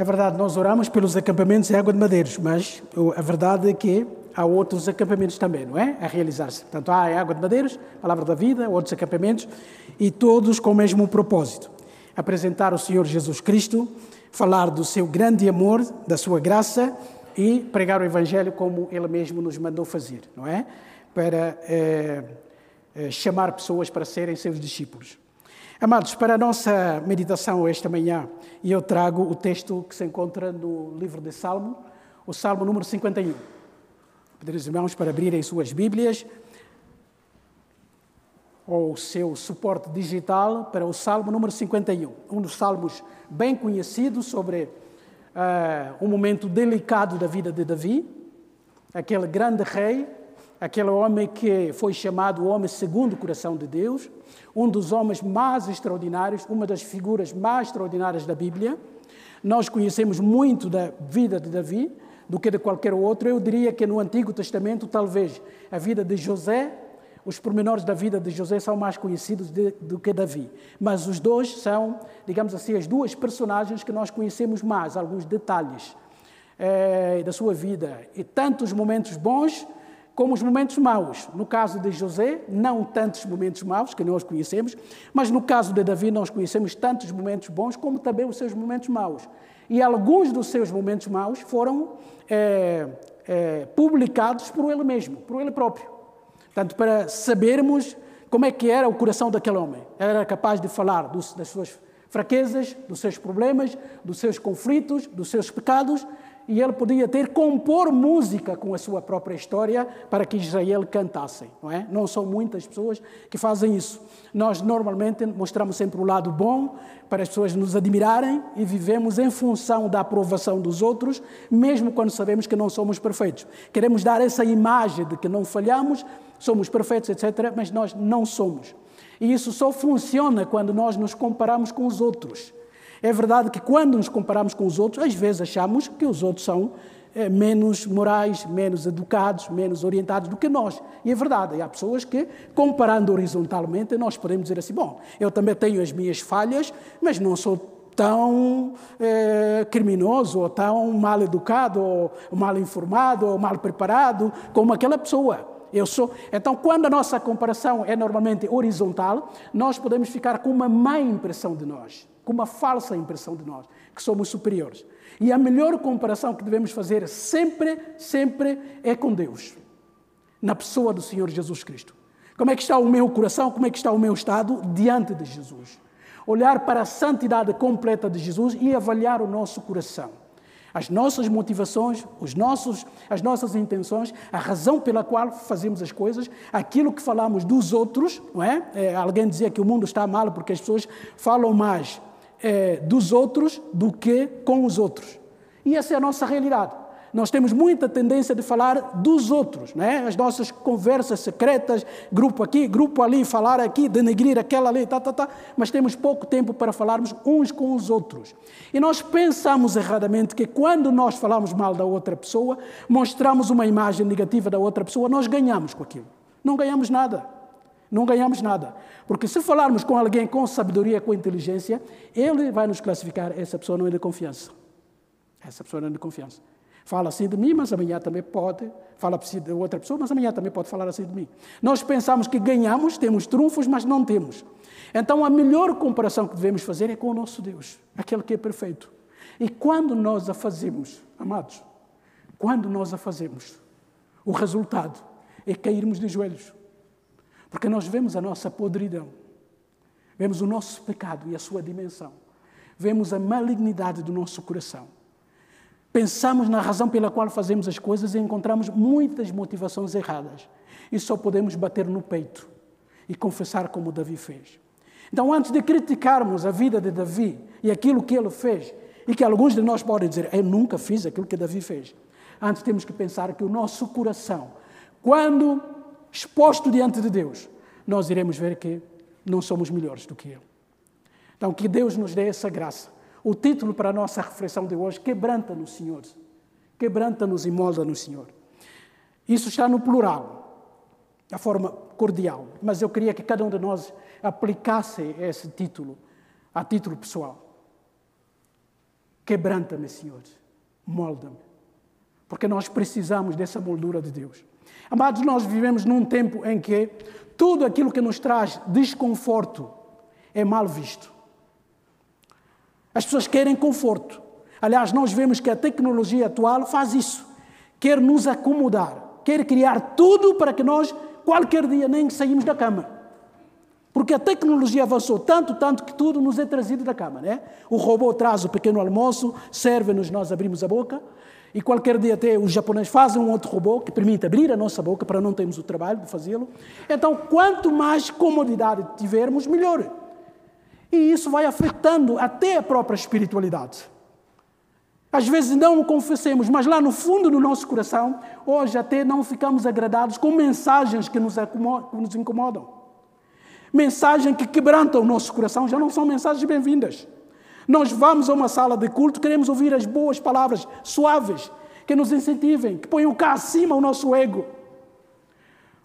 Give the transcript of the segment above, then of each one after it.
É verdade, nós oramos pelos acampamentos em Água de Madeiros, mas a verdade é que há outros acampamentos também, não é? A realizar-se. Portanto, há em Água de Madeiros, Palavra da Vida, outros acampamentos, e todos com o mesmo propósito: apresentar o Senhor Jesus Cristo, falar do seu grande amor, da sua graça e pregar o Evangelho como ele mesmo nos mandou fazer, não é? Para é, é, chamar pessoas para serem seus discípulos. Amados, para a nossa meditação esta manhã, eu trago o texto que se encontra no livro de Salmo, o Salmo número 51. Pedir os irmãos para abrirem suas Bíblias ou o seu suporte digital para o Salmo número 51, um dos salmos bem conhecidos sobre uh, um momento delicado da vida de Davi, aquele grande rei aquele homem que foi chamado o homem segundo o coração de Deus, um dos homens mais extraordinários, uma das figuras mais extraordinárias da Bíblia. Nós conhecemos muito da vida de Davi do que de qualquer outro. Eu diria que no Antigo Testamento, talvez a vida de José, os pormenores da vida de José são mais conhecidos de, do que Davi. Mas os dois são, digamos assim, as duas personagens que nós conhecemos mais, alguns detalhes é, da sua vida. E tantos momentos bons como os momentos maus. No caso de José, não tantos momentos maus, que nós conhecemos, mas no caso de Davi, nós conhecemos tantos momentos bons como também os seus momentos maus. E alguns dos seus momentos maus foram é, é, publicados por ele mesmo, por ele próprio. Portanto, para sabermos como é que era o coração daquele homem. Ele era capaz de falar das suas fraquezas, dos seus problemas, dos seus conflitos, dos seus pecados, e ele podia ter compor música com a sua própria história para que Israel cantasse, não é? Não são muitas pessoas que fazem isso. Nós normalmente mostramos sempre o lado bom para as pessoas nos admirarem e vivemos em função da aprovação dos outros, mesmo quando sabemos que não somos perfeitos. Queremos dar essa imagem de que não falhamos, somos perfeitos, etc., mas nós não somos. E isso só funciona quando nós nos comparamos com os outros. É verdade que quando nos comparamos com os outros, às vezes achamos que os outros são é, menos morais, menos educados, menos orientados do que nós. E é verdade, e há pessoas que, comparando horizontalmente, nós podemos dizer assim: bom, eu também tenho as minhas falhas, mas não sou tão é, criminoso, ou tão mal educado, ou mal informado, ou mal preparado como aquela pessoa. Eu sou. Então, quando a nossa comparação é normalmente horizontal, nós podemos ficar com uma má impressão de nós com uma falsa impressão de nós, que somos superiores. E a melhor comparação que devemos fazer sempre, sempre é com Deus, na pessoa do Senhor Jesus Cristo. Como é que está o meu coração, como é que está o meu estado diante de Jesus? Olhar para a santidade completa de Jesus e avaliar o nosso coração. As nossas motivações, os nossos, as nossas intenções, a razão pela qual fazemos as coisas, aquilo que falamos dos outros, não é? é alguém dizia que o mundo está mal porque as pessoas falam mais é, dos outros do que com os outros. E essa é a nossa realidade. Nós temos muita tendência de falar dos outros, né? as nossas conversas secretas, grupo aqui, grupo ali, falar aqui, denegrir aquela ali, tá, tá, tá, mas temos pouco tempo para falarmos uns com os outros. E nós pensamos erradamente que quando nós falamos mal da outra pessoa, mostramos uma imagem negativa da outra pessoa, nós ganhamos com aquilo. Não ganhamos nada. Não ganhamos nada. Porque se falarmos com alguém com sabedoria, com inteligência, ele vai nos classificar, essa pessoa não é de confiança. Essa pessoa não é de confiança. Fala assim de mim, mas amanhã também pode. Fala assim de outra pessoa, mas amanhã também pode falar assim de mim. Nós pensamos que ganhamos, temos trunfos, mas não temos. Então a melhor comparação que devemos fazer é com o nosso Deus, aquele que é perfeito. E quando nós a fazemos, amados, quando nós a fazemos, o resultado é cairmos de joelhos. Porque nós vemos a nossa podridão, vemos o nosso pecado e a sua dimensão, vemos a malignidade do nosso coração. Pensamos na razão pela qual fazemos as coisas e encontramos muitas motivações erradas. E só podemos bater no peito e confessar como Davi fez. Então, antes de criticarmos a vida de Davi e aquilo que ele fez, e que alguns de nós podem dizer, eu nunca fiz aquilo que Davi fez, antes temos que pensar que o nosso coração, quando exposto diante de Deus, nós iremos ver que não somos melhores do que Ele. Então, que Deus nos dê essa graça. O título para a nossa reflexão de hoje: Quebranta-nos, Senhor. Quebranta-nos e molda-nos, Senhor. Isso está no plural, da forma cordial, mas eu queria que cada um de nós aplicasse esse título a título pessoal. Quebranta-me, Senhor. Molda-me. Porque nós precisamos dessa moldura de Deus. Amados, nós vivemos num tempo em que tudo aquilo que nos traz desconforto é mal visto. As pessoas querem conforto. Aliás, nós vemos que a tecnologia atual faz isso. Quer nos acomodar, quer criar tudo para que nós, qualquer dia, nem saímos da cama. Porque a tecnologia avançou tanto, tanto que tudo nos é trazido da cama, né? O robô traz o pequeno almoço, serve-nos, nós abrimos a boca. E qualquer dia até os japoneses fazem um outro robô que permite abrir a nossa boca para não termos o trabalho de fazê-lo. Então, quanto mais comodidade tivermos, melhor. E isso vai afetando até a própria espiritualidade. Às vezes não o confessemos, mas lá no fundo do nosso coração, hoje até não ficamos agradados com mensagens que nos, incomodam. Mensagens que quebrantam o nosso coração já não são mensagens bem-vindas. Nós vamos a uma sala de culto, queremos ouvir as boas palavras suaves, que nos incentivem, que ponham cá acima o nosso ego.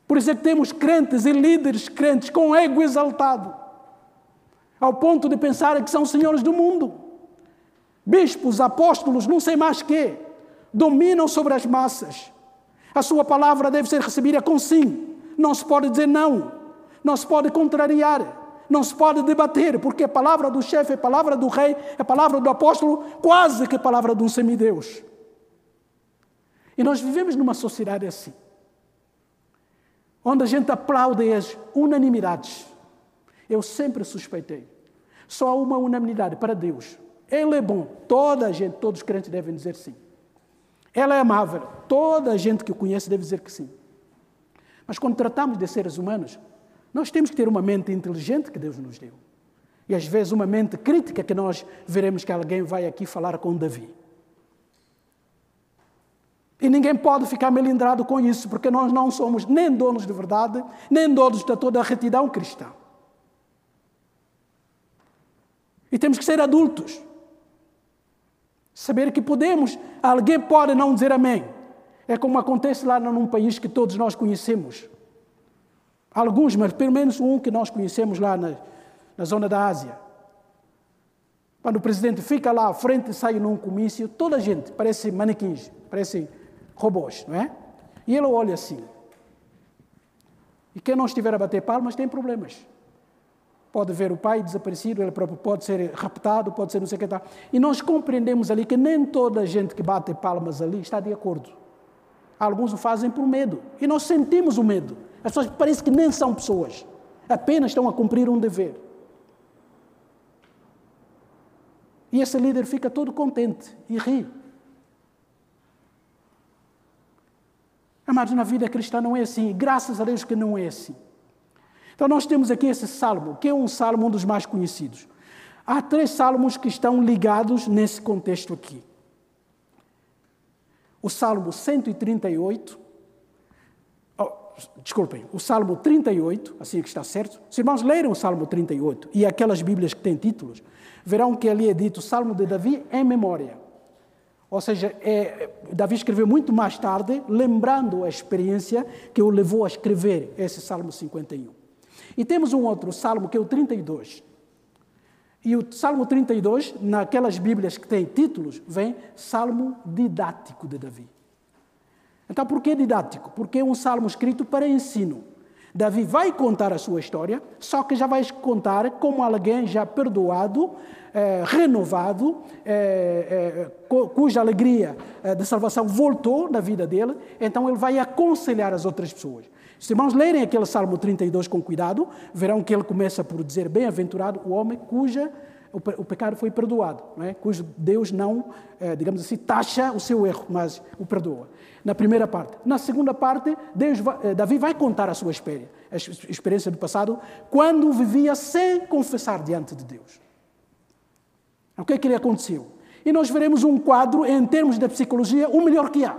Por isso é que temos crentes e líderes crentes com ego exaltado, ao ponto de pensar que são senhores do mundo bispos, apóstolos, não sei mais que, dominam sobre as massas. A sua palavra deve ser recebida com sim. Não se pode dizer não. Não se pode contrariar. Não se pode debater, porque a palavra do chefe, a palavra do rei, a palavra do apóstolo, quase que a palavra de um semideus. E nós vivemos numa sociedade assim, onde a gente aplaude as unanimidades. Eu sempre suspeitei. Só há uma unanimidade para Deus. Ele é bom. Toda a gente, todos os crentes devem dizer sim. Ela é amável. Toda a gente que o conhece deve dizer que sim. Mas quando tratamos de seres humanos, nós temos que ter uma mente inteligente que Deus nos deu. E às vezes uma mente crítica que nós veremos que alguém vai aqui falar com Davi. E ninguém pode ficar melindrado com isso, porque nós não somos nem donos de verdade, nem donos de toda a retidão cristã. E temos que ser adultos. Saber que podemos, alguém pode não dizer amém. É como acontece lá num país que todos nós conhecemos. Alguns, mas pelo menos um que nós conhecemos lá na, na zona da Ásia. Quando o presidente fica lá à frente e sai num comício, toda a gente parece manequins, parece robôs, não é? E ele olha assim. E quem não estiver a bater palmas tem problemas pode ver o pai desaparecido, ele próprio pode ser raptado, pode ser não sei o que tal. E nós compreendemos ali que nem toda a gente que bate palmas ali está de acordo. Alguns o fazem por medo. E nós sentimos o medo. As pessoas parecem que nem são pessoas. Apenas estão a cumprir um dever. E esse líder fica todo contente e ri. Mas na vida cristã não é assim. Graças a Deus que não é assim. Então, nós temos aqui esse salmo, que é um salmo um dos mais conhecidos. Há três salmos que estão ligados nesse contexto aqui. O salmo 138, oh, desculpem, o salmo 38, assim é que está certo. Se irmãos lerem o salmo 38 e aquelas Bíblias que têm títulos, verão que ali é dito salmo de Davi em memória. Ou seja, é, Davi escreveu muito mais tarde, lembrando a experiência que o levou a escrever esse salmo 51. E temos um outro salmo que é o 32. E o Salmo 32, naquelas Bíblias que têm títulos, vem Salmo didático de Davi. Então, por que didático? Porque é um salmo escrito para ensino. Davi vai contar a sua história, só que já vai contar como alguém já perdoado, eh, renovado, eh, eh, cuja alegria de salvação voltou na vida dele, então ele vai aconselhar as outras pessoas. Se irmãos lerem aquele Salmo 32 com cuidado, verão que ele começa por dizer: Bem-aventurado o homem cuja o pecado foi perdoado, não é? cujo Deus não, digamos assim, taxa o seu erro, mas o perdoa. Na primeira parte. Na segunda parte, Deus vai, eh, Davi vai contar a sua experiência, a experiência do passado, quando vivia sem confessar diante de Deus. O que é que lhe aconteceu? E nós veremos um quadro, em termos da psicologia, o melhor que há.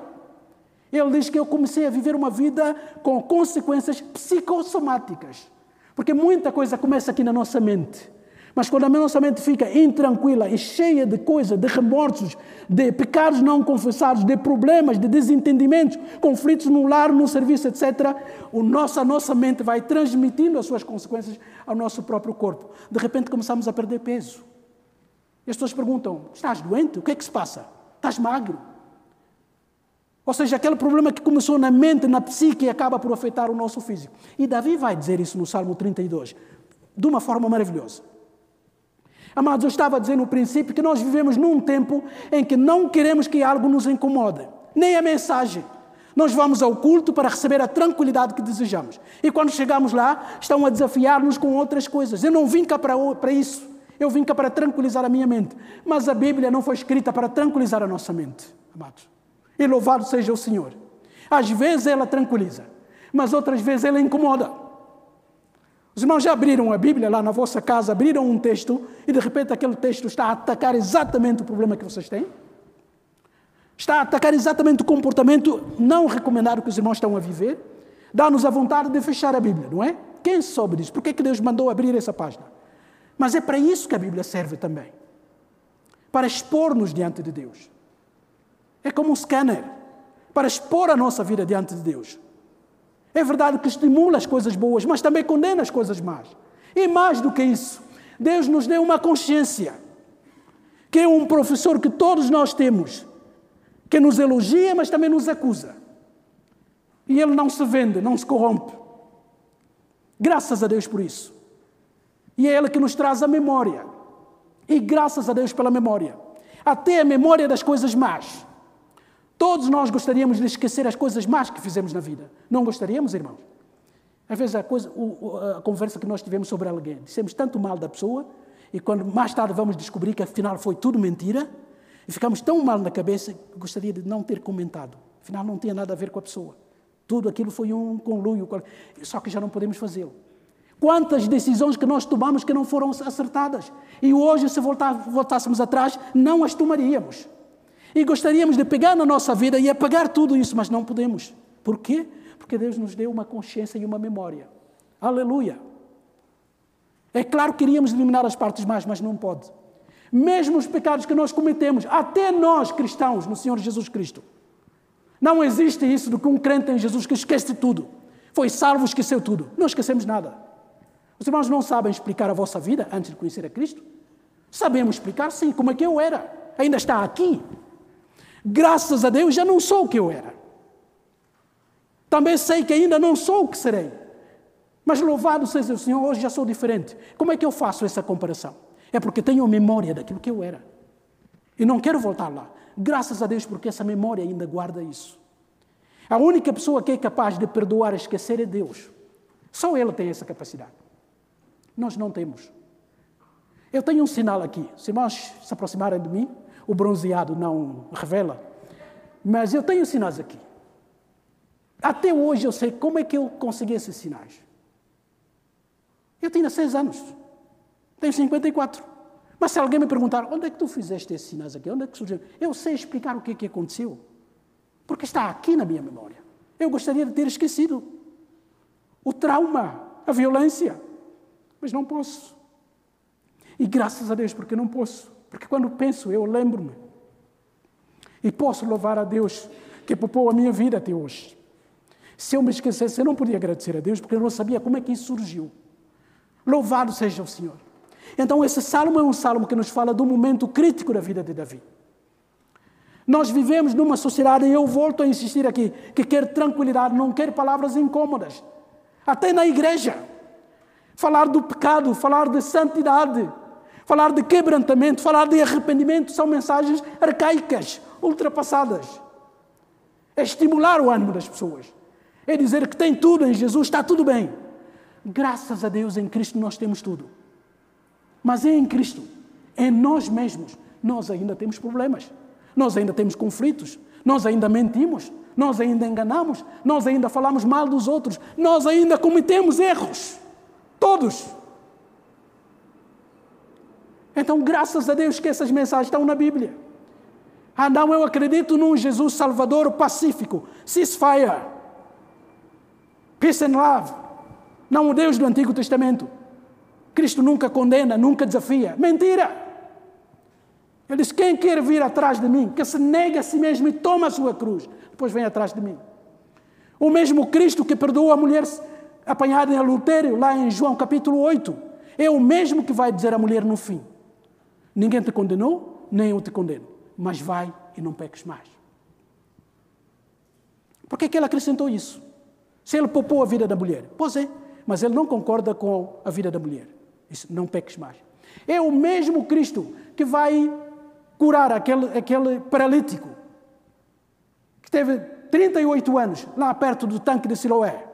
Ele diz que eu comecei a viver uma vida com consequências psicossomáticas. Porque muita coisa começa aqui na nossa mente. Mas quando a nossa mente fica intranquila e cheia de coisas, de remorsos, de pecados não confessados, de problemas, de desentendimentos, conflitos no lar, no serviço, etc., o nosso, a nossa mente vai transmitindo as suas consequências ao nosso próprio corpo. De repente começamos a perder peso. E as pessoas perguntam: estás doente? O que é que se passa? Estás magro? Ou seja, aquele problema que começou na mente, na psique acaba por afetar o nosso físico. E Davi vai dizer isso no Salmo 32, de uma forma maravilhosa. Amados, eu estava dizer no princípio que nós vivemos num tempo em que não queremos que algo nos incomode, nem a mensagem. Nós vamos ao culto para receber a tranquilidade que desejamos. E quando chegamos lá, estão a desafiar-nos com outras coisas. Eu não vim cá para, para isso. Eu vim cá para tranquilizar a minha mente. Mas a Bíblia não foi escrita para tranquilizar a nossa mente, amados. E louvado seja o Senhor. Às vezes ela tranquiliza, mas outras vezes ela incomoda. Os irmãos já abriram a Bíblia lá na vossa casa, abriram um texto e de repente aquele texto está a atacar exatamente o problema que vocês têm? Está a atacar exatamente o comportamento não recomendado que os irmãos estão a viver? Dá-nos a vontade de fechar a Bíblia, não é? Quem soube disso? Por que, é que Deus mandou abrir essa página? Mas é para isso que a Bíblia serve também para expor-nos diante de Deus. É como um scanner para expor a nossa vida diante de Deus. É verdade que estimula as coisas boas, mas também condena as coisas más. E mais do que isso, Deus nos deu uma consciência, que é um professor que todos nós temos, que nos elogia, mas também nos acusa. E ele não se vende, não se corrompe. Graças a Deus por isso. E é ele que nos traz a memória. E graças a Deus pela memória. Até a memória das coisas más. Todos nós gostaríamos de esquecer as coisas más que fizemos na vida. Não gostaríamos, irmãos? Às vezes a, coisa, a conversa que nós tivemos sobre alguém, dissemos tanto mal da pessoa e quando mais tarde vamos descobrir que afinal foi tudo mentira e ficamos tão mal na cabeça que gostaria de não ter comentado. Afinal não tinha nada a ver com a pessoa. Tudo aquilo foi um conluio, só que já não podemos fazê-lo. Quantas decisões que nós tomamos que não foram acertadas e hoje se voltássemos atrás não as tomaríamos. E gostaríamos de pegar na nossa vida e apagar tudo isso, mas não podemos. Por quê? Porque Deus nos deu uma consciência e uma memória. Aleluia. É claro que queríamos eliminar as partes más, mas não pode. Mesmo os pecados que nós cometemos, até nós cristãos no Senhor Jesus Cristo. Não existe isso do que um crente em Jesus que esquece tudo. Foi salvo, esqueceu tudo. Não esquecemos nada. Os irmãos não sabem explicar a vossa vida antes de conhecer a Cristo? Sabemos explicar, sim, como é que eu era. Ainda está aqui. Graças a Deus já não sou o que eu era. Também sei que ainda não sou o que serei. Mas louvado seja o Senhor, hoje já sou diferente. Como é que eu faço essa comparação? É porque tenho memória daquilo que eu era. E não quero voltar lá. Graças a Deus, porque essa memória ainda guarda isso. A única pessoa que é capaz de perdoar e esquecer é Deus. Só Ele tem essa capacidade. Nós não temos. Eu tenho um sinal aqui. Se irmãos se aproximarem de mim, o bronzeado não revela. Mas eu tenho sinais aqui. Até hoje eu sei como é que eu consegui esses sinais. Eu tinha seis anos. Tenho 54. Mas se alguém me perguntar, onde é que tu fizeste esses sinais aqui? Onde é que surgiu? Eu sei explicar o que é que aconteceu. Porque está aqui na minha memória. Eu gostaria de ter esquecido. O trauma, a violência. Mas não posso. E graças a Deus, porque não posso. Porque quando penso, eu lembro-me. E posso louvar a Deus que poupou a minha vida até hoje. Se eu me esquecesse, eu não podia agradecer a Deus, porque eu não sabia como é que isso surgiu. Louvado seja o Senhor. Então, esse salmo é um salmo que nos fala do momento crítico da vida de Davi. Nós vivemos numa sociedade, e eu volto a insistir aqui, que quer tranquilidade, não quer palavras incômodas. Até na igreja. Falar do pecado, falar de santidade, Falar de quebrantamento, falar de arrependimento são mensagens arcaicas, ultrapassadas. É estimular o ânimo das pessoas. É dizer que tem tudo em Jesus, está tudo bem. Graças a Deus em Cristo nós temos tudo. Mas é em Cristo, em nós mesmos, nós ainda temos problemas. Nós ainda temos conflitos. Nós ainda mentimos. Nós ainda enganamos. Nós ainda falamos mal dos outros. Nós ainda cometemos erros. Todos. Então, graças a Deus que essas mensagens estão na Bíblia. Ah, não, eu acredito num Jesus Salvador pacífico. Ceasefire. Peace and love. Não o Deus do Antigo Testamento. Cristo nunca condena, nunca desafia. Mentira! Ele diz: quem quer vir atrás de mim, que se nega a si mesmo e toma a sua cruz, depois vem atrás de mim. O mesmo Cristo que perdoou a mulher apanhada em adultério, lá em João capítulo 8, é o mesmo que vai dizer à mulher no fim: Ninguém te condenou, nem eu te condeno. Mas vai e não peques mais. Por que, é que ele acrescentou isso? Se ele poupou a vida da mulher. Pois é, mas ele não concorda com a vida da mulher. Isso, não peques mais. É o mesmo Cristo que vai curar aquele, aquele paralítico que teve 38 anos lá perto do tanque de Siloé.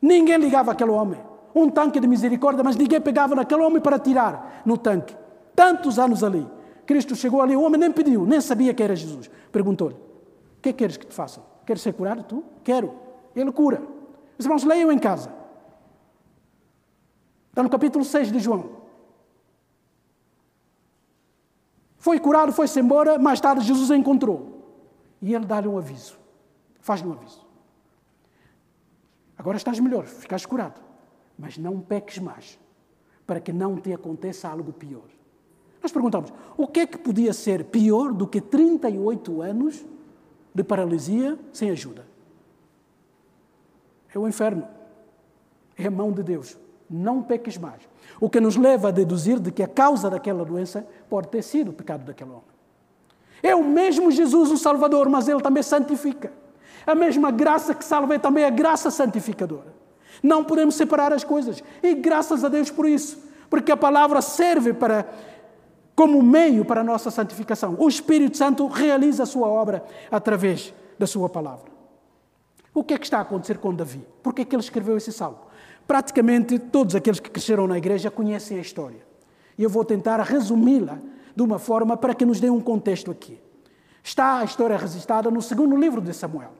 Ninguém ligava aquele homem. Um tanque de misericórdia, mas ninguém pegava naquele homem para tirar no tanque. Tantos anos ali. Cristo chegou ali, o homem nem pediu, nem sabia que era Jesus. Perguntou-lhe: O que queres que te façam? Queres ser curado tu? Quero. Ele cura. Os irmãos, leiam em casa. Está no capítulo 6 de João. Foi curado, foi-se embora, mais tarde Jesus o encontrou. E ele dá-lhe um aviso. Faz-lhe um aviso. Agora estás melhor, ficaste curado. Mas não peques mais, para que não te aconteça algo pior. Nós perguntamos: o que é que podia ser pior do que 38 anos de paralisia sem ajuda? É o inferno. É a mão de Deus. Não peques mais. O que nos leva a deduzir de que a causa daquela doença pode ter sido o pecado daquele homem. É o mesmo Jesus, o Salvador, mas ele também santifica. A mesma graça que salva é também a graça santificadora. Não podemos separar as coisas. E graças a Deus por isso. Porque a palavra serve para como meio para a nossa santificação. O Espírito Santo realiza a sua obra através da sua palavra. O que é que está a acontecer com Davi? Por que é que ele escreveu esse salmo? Praticamente todos aqueles que cresceram na igreja conhecem a história. E eu vou tentar resumi-la de uma forma para que nos dê um contexto aqui. Está a história registrada no segundo livro de Samuel,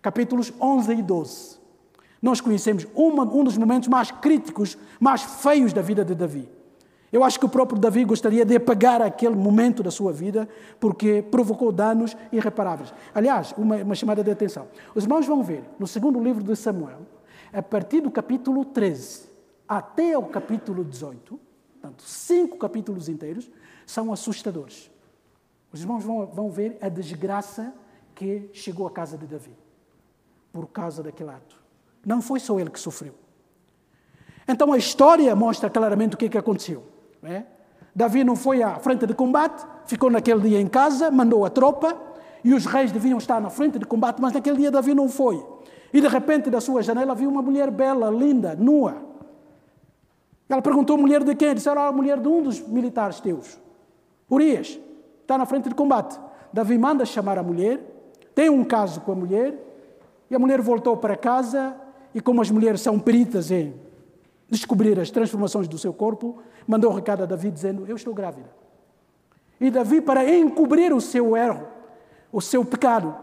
capítulos 11 e 12. Nós conhecemos uma, um dos momentos mais críticos, mais feios da vida de Davi. Eu acho que o próprio Davi gostaria de apagar aquele momento da sua vida porque provocou danos irreparáveis. Aliás, uma, uma chamada de atenção. Os irmãos vão ver, no segundo livro de Samuel, a partir do capítulo 13 até o capítulo 18, portanto, cinco capítulos inteiros, são assustadores. Os irmãos vão, vão ver a desgraça que chegou à casa de Davi por causa daquele ato. Não foi só ele que sofreu. Então a história mostra claramente o que, é que aconteceu. É? Davi não foi à frente de combate, ficou naquele dia em casa, mandou a tropa, e os reis deviam estar na frente de combate, mas naquele dia Davi não foi. E de repente, da sua janela, viu uma mulher bela, linda, nua. Ela perguntou: mulher de quem? Disse: era a mulher de um dos militares teus. Urias, está na frente de combate. Davi manda chamar a mulher, tem um caso com a mulher, e a mulher voltou para casa, e como as mulheres são peritas em descobrir as transformações do seu corpo, mandou um recado a Davi dizendo: Eu estou grávida. E Davi, para encobrir o seu erro, o seu pecado,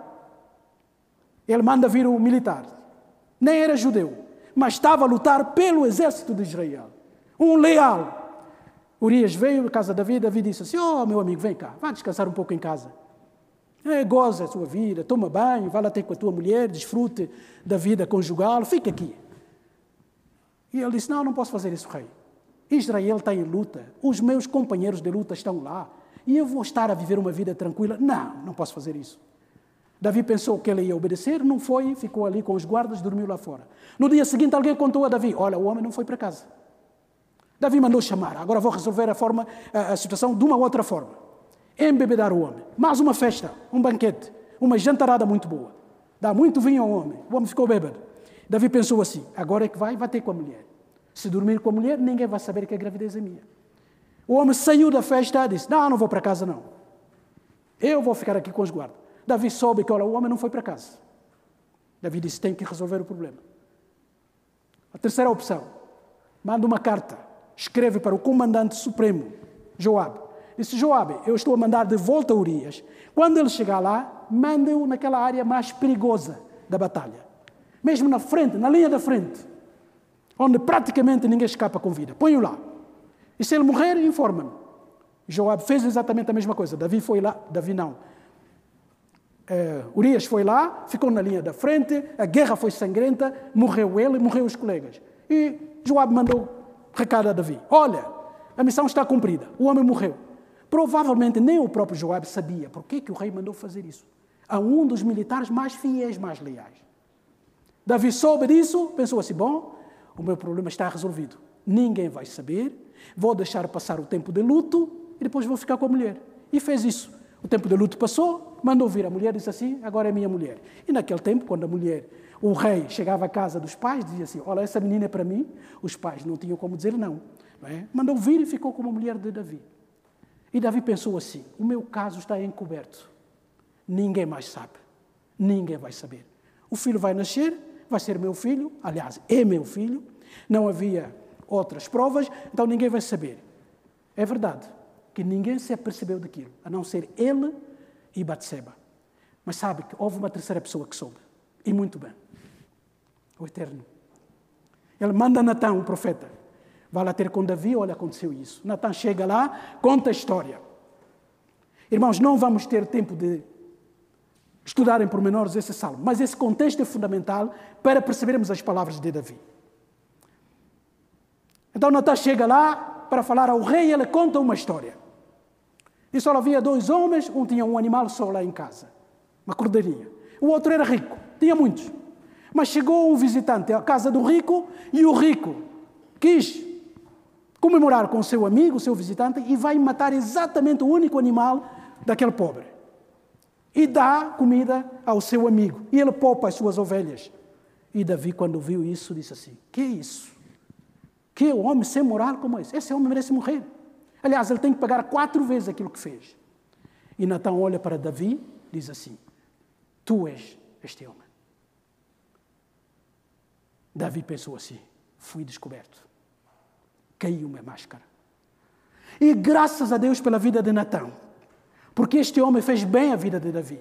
ele manda vir o militar. Nem era judeu, mas estava a lutar pelo exército de Israel. Um leal. Urias veio à casa de Davi, Davi disse assim: Oh, meu amigo, vem cá, vá descansar um pouco em casa. É, goza a sua vida, toma banho, vá lá ter com a tua mulher, desfrute da vida conjugal, fica aqui. E ele disse: Não, não posso fazer isso, rei. Israel está em luta, os meus companheiros de luta estão lá, e eu vou estar a viver uma vida tranquila. Não, não posso fazer isso. Davi pensou que ele ia obedecer, não foi, ficou ali com os guardas, dormiu lá fora. No dia seguinte, alguém contou a Davi: Olha, o homem não foi para casa. Davi mandou chamar. Agora vou resolver a, forma, a, situação de uma outra forma. Embebedar o homem. Mais uma festa, um banquete, uma jantarada muito boa. Dá muito vinho ao homem. O homem ficou bêbado. Davi pensou assim: agora é que vai, vai ter com a mulher. Se dormir com a mulher, ninguém vai saber que a gravidez é minha. O homem saiu da festa e disse: Não, não vou para casa, não. Eu vou ficar aqui com os guardas. Davi soube que olha, o homem não foi para casa. Davi disse: Tem que resolver o problema. A terceira opção: manda uma carta, escreve para o comandante supremo, Joabe. Disse: Joabe, eu estou a mandar de volta Urias. Quando ele chegar lá, mande-o naquela área mais perigosa da batalha mesmo na frente, na linha da frente, onde praticamente ninguém escapa com vida. Põe-o lá. E se ele morrer, informa-me. Joab fez exatamente a mesma coisa. Davi foi lá, Davi não. Uh, Urias foi lá, ficou na linha da frente, a guerra foi sangrenta, morreu ele morreu os colegas. E Joab mandou recado a Davi: Olha, a missão está cumprida, o homem morreu. Provavelmente nem o próprio Joab sabia por que, que o rei mandou fazer isso. A um dos militares mais fiéis, mais leais. Davi soube disso, pensou assim: bom, o meu problema está resolvido. Ninguém vai saber, vou deixar passar o tempo de luto e depois vou ficar com a mulher. E fez isso. O tempo de luto passou, mandou vir a mulher e disse assim: agora é minha mulher. E naquele tempo, quando a mulher, o rei, chegava à casa dos pais, dizia assim: olha, essa menina é para mim. Os pais não tinham como dizer não. não é? Mandou vir e ficou com a mulher de Davi. E Davi pensou assim: o meu caso está encoberto. Ninguém mais sabe. Ninguém vai saber. O filho vai nascer, vai ser meu filho, aliás, é meu filho. Não havia outras provas, então ninguém vai saber. É verdade que ninguém se apercebeu daquilo, a não ser ele e Batseba. Mas sabe que houve uma terceira pessoa que soube, e muito bem. O Eterno. Ele manda Natan, o profeta, vai lá ter com Davi, olha, aconteceu isso. Natan chega lá, conta a história. Irmãos, não vamos ter tempo de estudar em pormenores esse salmo, mas esse contexto é fundamental para percebermos as palavras de Davi. Então Natan chega lá para falar ao rei e ele conta uma história. E só havia dois homens, um tinha um animal só lá em casa, uma cordeirinha. O outro era rico, tinha muitos. Mas chegou um visitante à casa do rico e o rico quis comemorar com seu amigo, seu visitante, e vai matar exatamente o único animal daquele pobre. E dá comida ao seu amigo. E ele poupa as suas ovelhas. E Davi, quando viu isso, disse assim: Que é isso? Que homem sem moral como esse? Esse homem merece morrer. Aliás, ele tem que pagar quatro vezes aquilo que fez. E Natão olha para Davi diz assim: Tu és este homem. Davi pensou assim: Fui descoberto. Caiu-me a máscara. E graças a Deus pela vida de Natão, porque este homem fez bem a vida de Davi.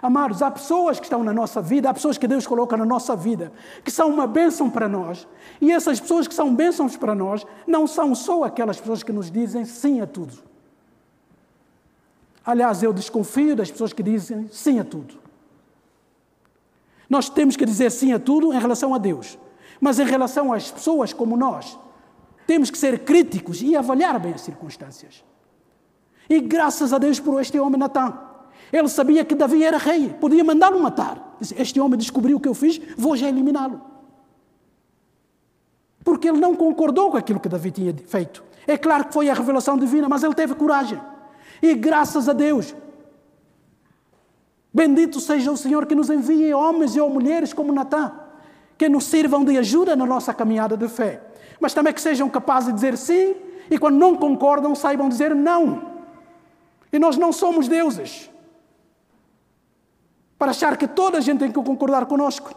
Amados, há pessoas que estão na nossa vida, há pessoas que Deus coloca na nossa vida, que são uma bênção para nós. E essas pessoas que são bênçãos para nós não são só aquelas pessoas que nos dizem sim a tudo. Aliás, eu desconfio das pessoas que dizem sim a tudo. Nós temos que dizer sim a tudo em relação a Deus. Mas em relação às pessoas como nós, temos que ser críticos e avaliar bem as circunstâncias. E graças a Deus por este homem Natan. Ele sabia que Davi era rei, podia mandá-lo matar. Este homem descobriu o que eu fiz, vou já eliminá-lo. Porque ele não concordou com aquilo que Davi tinha feito. É claro que foi a revelação divina, mas ele teve coragem. E graças a Deus, bendito seja o Senhor que nos envie homens e mulheres como Natan, que nos sirvam de ajuda na nossa caminhada de fé, mas também que sejam capazes de dizer sim e quando não concordam saibam dizer não. E nós não somos deuses para achar que toda a gente tem que concordar conosco.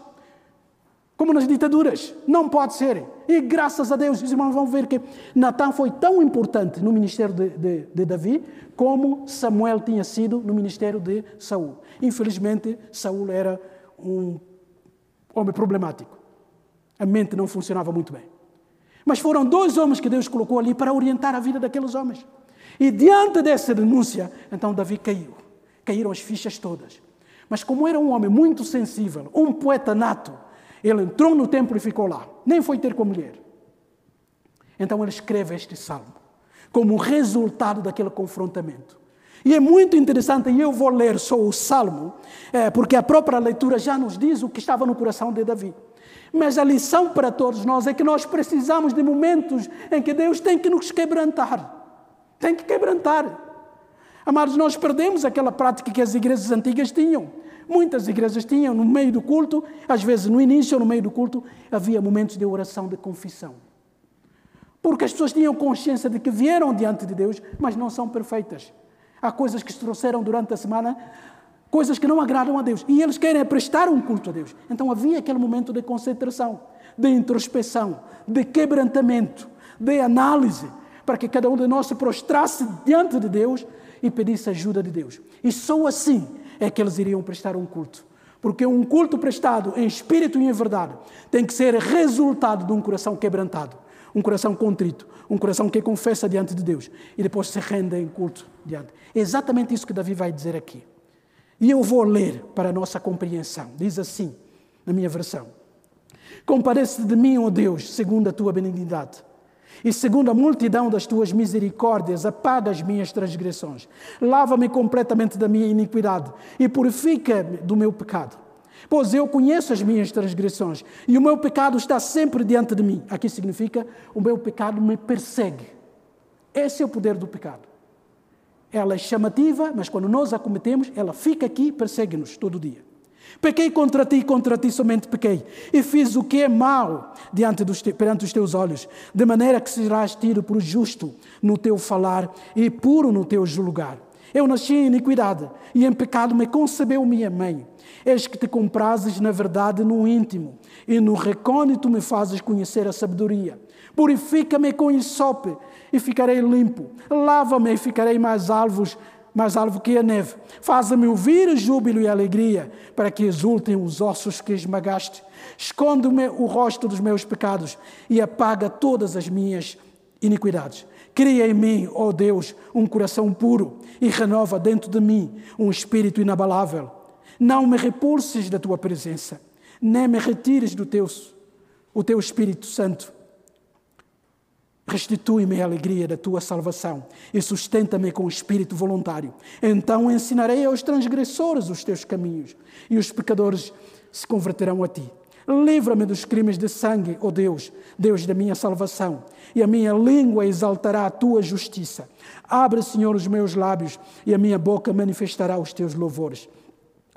Como nas ditaduras. Não pode ser. E graças a Deus, os irmãos vão ver que Natan foi tão importante no ministério de, de, de Davi como Samuel tinha sido no ministério de Saul. Infelizmente, Saul era um homem problemático. A mente não funcionava muito bem. Mas foram dois homens que Deus colocou ali para orientar a vida daqueles homens. E diante dessa denúncia, então Davi caiu. Caíram as fichas todas. Mas como era um homem muito sensível, um poeta nato, ele entrou no templo e ficou lá. Nem foi ter com a mulher. Então ele escreve este salmo como resultado daquele confrontamento. E é muito interessante, e eu vou ler só o salmo, é, porque a própria leitura já nos diz o que estava no coração de Davi. Mas a lição para todos nós é que nós precisamos de momentos em que Deus tem que nos quebrantar. Tem que quebrantar. Amados, nós perdemos aquela prática que as igrejas antigas tinham. Muitas igrejas tinham no meio do culto, às vezes no início ou no meio do culto, havia momentos de oração de confissão. Porque as pessoas tinham consciência de que vieram diante de Deus, mas não são perfeitas. Há coisas que se trouxeram durante a semana, coisas que não agradam a Deus. E eles querem prestar um culto a Deus. Então havia aquele momento de concentração, de introspeção, de quebrantamento, de análise, para que cada um de nós se prostrasse diante de Deus e pedisse ajuda de Deus. E só assim é que eles iriam prestar um culto. Porque um culto prestado em espírito e em verdade tem que ser resultado de um coração quebrantado, um coração contrito, um coração que confessa diante de Deus e depois se rende em culto diante. É exatamente isso que Davi vai dizer aqui. E eu vou ler para a nossa compreensão. Diz assim, na minha versão: Compadece de mim, ó Deus, segundo a tua benignidade e segundo a multidão das tuas misericórdias, apaga as minhas transgressões. Lava-me completamente da minha iniquidade e purifica-me do meu pecado. Pois eu conheço as minhas transgressões e o meu pecado está sempre diante de mim. Aqui significa o meu pecado me persegue. Esse é o poder do pecado. ela é chamativa, mas quando nós a cometemos, ela fica aqui e persegue-nos todo dia. Pequei contra ti, contra ti somente pequei, e fiz o que é mau diante dos te, perante os teus olhos, de maneira que serás tido por justo no teu falar e puro no teu julgar. Eu nasci em iniquidade, e em pecado me concebeu minha mãe. Eis que te comprases na verdade no íntimo, e no recôndito me fazes conhecer a sabedoria. Purifica-me com isope, e ficarei limpo. Lava-me e ficarei mais alvos mais alvo que a neve. Faza-me ouvir júbilo e alegria, para que exultem os ossos que esmagaste. Esconde-me o rosto dos meus pecados e apaga todas as minhas iniquidades. Cria em mim, ó oh Deus, um coração puro e renova dentro de mim um espírito inabalável. Não me repulses da tua presença, nem me retires do teu, o teu Espírito Santo. Restitui-me a alegria da tua salvação e sustenta-me com o espírito voluntário. Então ensinarei aos transgressores os teus caminhos e os pecadores se converterão a ti. Livra-me dos crimes de sangue, ó oh Deus, Deus da minha salvação, e a minha língua exaltará a tua justiça. Abre, Senhor, os meus lábios, e a minha boca manifestará os teus louvores.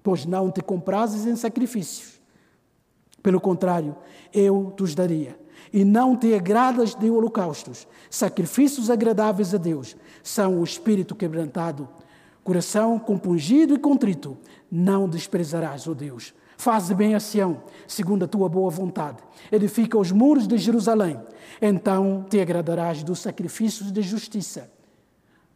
Pois não te comprases em sacrifícios. Pelo contrário, eu te os daria e não te agradas de holocaustos. Sacrifícios agradáveis a Deus são o espírito quebrantado, coração compungido e contrito. Não desprezarás, ó oh Deus. Faze bem a Sião, segundo a tua boa vontade. Edifica os muros de Jerusalém. Então te agradarás dos sacrifícios de justiça,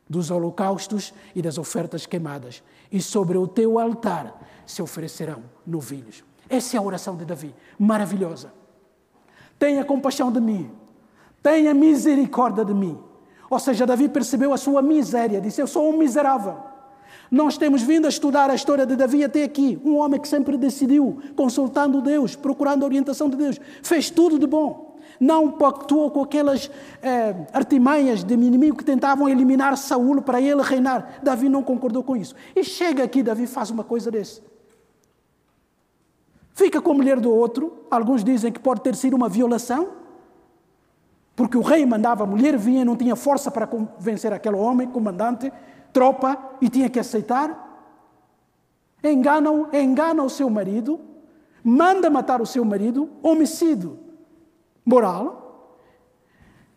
dos holocaustos e das ofertas queimadas. E sobre o teu altar se oferecerão novilhos. Essa é a oração de Davi, maravilhosa. Tenha compaixão de mim. Tenha misericórdia de mim. Ou seja, Davi percebeu a sua miséria, disse: Eu sou um miserável. Nós temos vindo a estudar a história de Davi até aqui. Um homem que sempre decidiu, consultando Deus, procurando a orientação de Deus, fez tudo de bom. Não pactuou com aquelas é, artimanhas de inimigo que tentavam eliminar Saúl para ele reinar. Davi não concordou com isso. E chega aqui, Davi faz uma coisa desse. Fica com a mulher do outro. Alguns dizem que pode ter sido uma violação, porque o rei mandava a mulher, vinha, não tinha força para convencer aquele homem, comandante, tropa, e tinha que aceitar. Enganam, engana o seu marido, manda matar o seu marido, homicídio moral.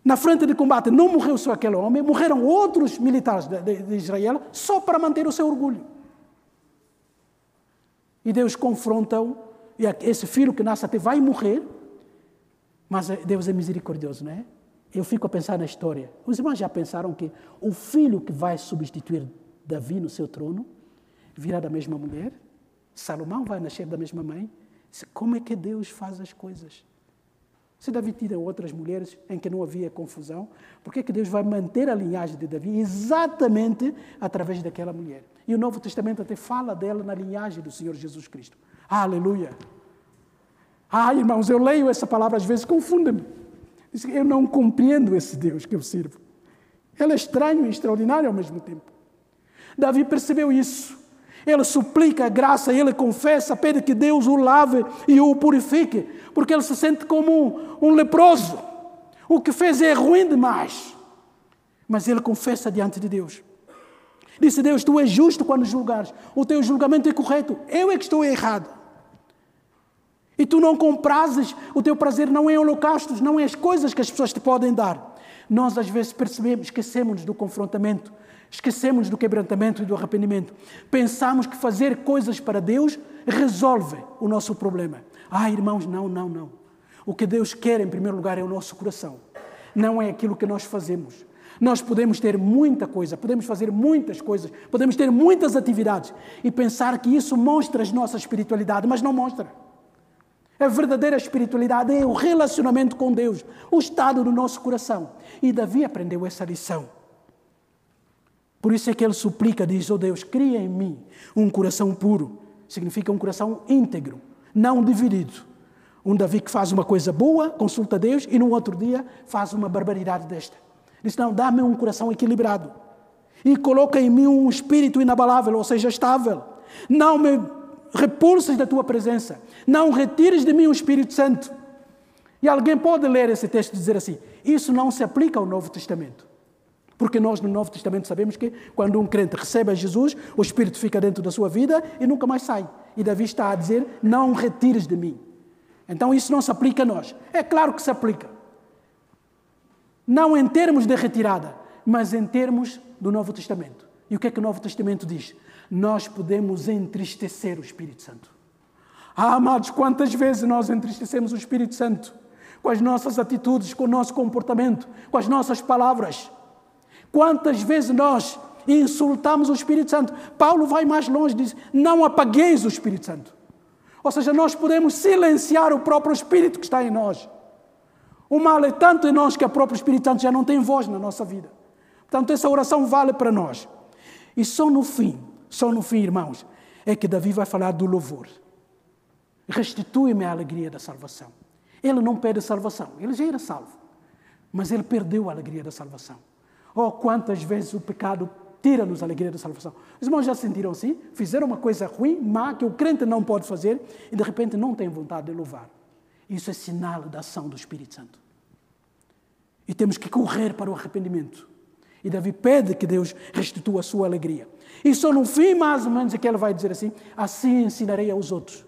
Na frente de combate não morreu só aquele homem, morreram outros militares de, de, de Israel só para manter o seu orgulho. E Deus confronta-o e esse filho que nasce até vai morrer, mas Deus é misericordioso, não é? Eu fico a pensar na história. Os irmãos já pensaram que o filho que vai substituir Davi no seu trono virá da mesma mulher? Salomão vai nascer da mesma mãe? Como é que Deus faz as coisas? Se Davi tira outras mulheres em que não havia confusão, por que, que Deus vai manter a linhagem de Davi exatamente através daquela mulher? E o Novo Testamento até fala dela na linhagem do Senhor Jesus Cristo. Aleluia. Ah, irmãos, eu leio essa palavra às vezes, confunde-me. Eu não compreendo esse Deus que eu sirvo. Ele é estranho e extraordinário ao mesmo tempo. Davi percebeu isso. Ele suplica a graça, ele confessa, pede que Deus o lave e o purifique, porque ele se sente como um, um leproso. O que fez é ruim demais. Mas ele confessa diante de Deus. Disse Deus: Tu és justo quando julgares, o teu julgamento é correto, eu é que estou errado. E tu não comprases, o teu prazer não é holocaustos, não é as coisas que as pessoas te podem dar. Nós às vezes percebemos, esquecemos do confrontamento, esquecemos do quebrantamento e do arrependimento. Pensamos que fazer coisas para Deus resolve o nosso problema. Ah, irmãos, não, não, não. O que Deus quer, em primeiro lugar, é o nosso coração. Não é aquilo que nós fazemos. Nós podemos ter muita coisa, podemos fazer muitas coisas, podemos ter muitas atividades e pensar que isso mostra a nossa espiritualidade, mas não mostra. A verdadeira espiritualidade é o relacionamento com Deus, o estado do nosso coração. E Davi aprendeu essa lição. Por isso é que ele suplica, diz: Oh Deus, cria em mim um coração puro. Significa um coração íntegro, não dividido. Um Davi que faz uma coisa boa, consulta Deus, e no outro dia faz uma barbaridade desta. Diz: Não, dá-me um coração equilibrado. E coloca em mim um espírito inabalável, ou seja, estável. Não me repulsas da tua presença. Não retires de mim o Espírito Santo. E alguém pode ler esse texto e dizer assim: isso não se aplica ao Novo Testamento. Porque nós no Novo Testamento sabemos que quando um crente recebe a Jesus, o Espírito fica dentro da sua vida e nunca mais sai. E Davi está a dizer: Não retires de mim. Então isso não se aplica a nós. É claro que se aplica. Não em termos de retirada, mas em termos do Novo Testamento. E o que é que o Novo Testamento diz? Nós podemos entristecer o Espírito Santo. Ah, amados, quantas vezes nós entristecemos o Espírito Santo? Com as nossas atitudes, com o nosso comportamento, com as nossas palavras. Quantas vezes nós insultamos o Espírito Santo? Paulo vai mais longe, diz: não apagueis o Espírito Santo. Ou seja, nós podemos silenciar o próprio Espírito que está em nós. O mal é tanto em nós que o próprio Espírito Santo já não tem voz na nossa vida. Portanto, essa oração vale para nós. E só no fim, só no fim, irmãos, é que Davi vai falar do louvor. Restitui-me a alegria da salvação. Ele não pede salvação, ele já era salvo, mas ele perdeu a alegria da salvação. Oh, quantas vezes o pecado tira-nos a alegria da salvação. Os irmãos já sentiram assim? Fizeram uma coisa ruim, má, que o crente não pode fazer e de repente não tem vontade de louvar. Isso é sinal da ação do Espírito Santo. E temos que correr para o arrependimento. E Davi pede que Deus restitua a sua alegria. E só no fim, mais ou menos, é que ele vai dizer assim: assim ensinarei aos outros.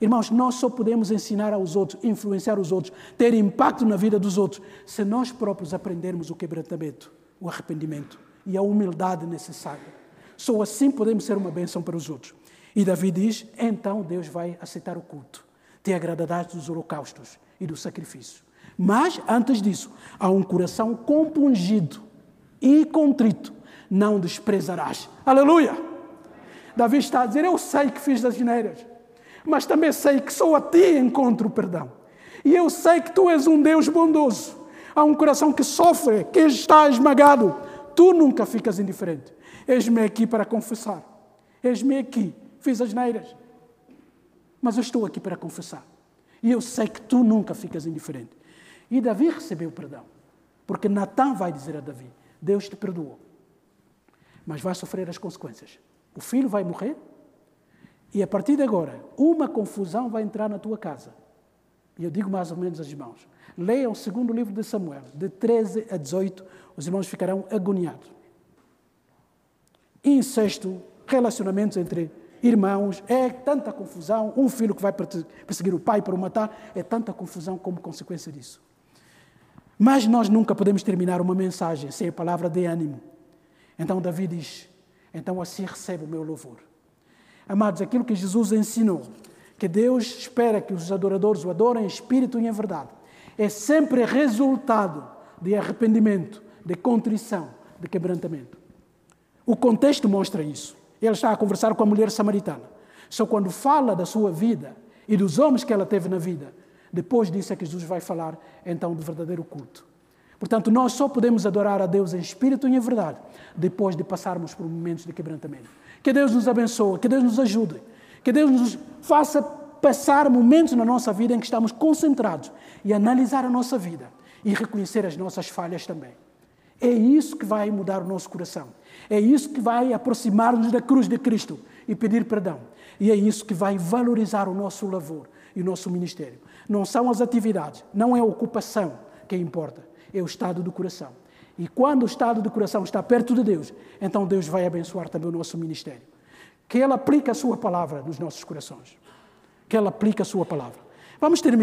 Irmãos, nós só podemos ensinar aos outros, influenciar os outros, ter impacto na vida dos outros, se nós próprios aprendermos o quebrantamento, o arrependimento e a humildade necessária. Só assim podemos ser uma bênção para os outros. E Davi diz: então Deus vai aceitar o culto, te agradarás dos holocaustos e do sacrifício. Mas, antes disso, há um coração compungido e contrito, não desprezarás. Aleluia! Davi está a dizer: Eu sei que fiz as geneiras, mas também sei que só a ti encontro perdão. E eu sei que tu és um Deus bondoso. Há um coração que sofre, que está esmagado. Tu nunca ficas indiferente. Eis-me aqui para confessar. Eis-me aqui. Fiz as neiras. Mas eu estou aqui para confessar. E eu sei que tu nunca ficas indiferente. E Davi recebeu perdão. Porque Natan vai dizer a Davi: Deus te perdoou. Mas vai sofrer as consequências. O filho vai morrer e a partir de agora, uma confusão vai entrar na tua casa. E eu digo mais ou menos aos irmãos: leiam o segundo livro de Samuel, de 13 a 18, os irmãos ficarão agoniados. Incesto, relacionamentos entre irmãos, é tanta confusão. Um filho que vai perseguir o pai para o matar, é tanta confusão como consequência disso. Mas nós nunca podemos terminar uma mensagem sem a palavra de ânimo. Então Davi diz: Então assim recebe o meu louvor. Amados, aquilo que Jesus ensinou, que Deus espera que os adoradores o adorem em espírito e em verdade, é sempre resultado de arrependimento, de contrição, de quebrantamento. O contexto mostra isso. Ele está a conversar com a mulher samaritana. Só quando fala da sua vida e dos homens que ela teve na vida, depois disso é que Jesus vai falar então do verdadeiro culto. Portanto, nós só podemos adorar a Deus em espírito e em verdade depois de passarmos por momentos de quebrantamento. Que Deus nos abençoe, que Deus nos ajude, que Deus nos faça passar momentos na nossa vida em que estamos concentrados e analisar a nossa vida e reconhecer as nossas falhas também. É isso que vai mudar o nosso coração. É isso que vai aproximar-nos da cruz de Cristo e pedir perdão. E é isso que vai valorizar o nosso lavor e o nosso ministério. Não são as atividades, não é a ocupação que importa, é o estado do coração. E quando o estado do coração está perto de Deus, então Deus vai abençoar também o nosso ministério. Que Ele aplique a Sua palavra nos nossos corações. Que Ele aplique a Sua palavra. Vamos terminar.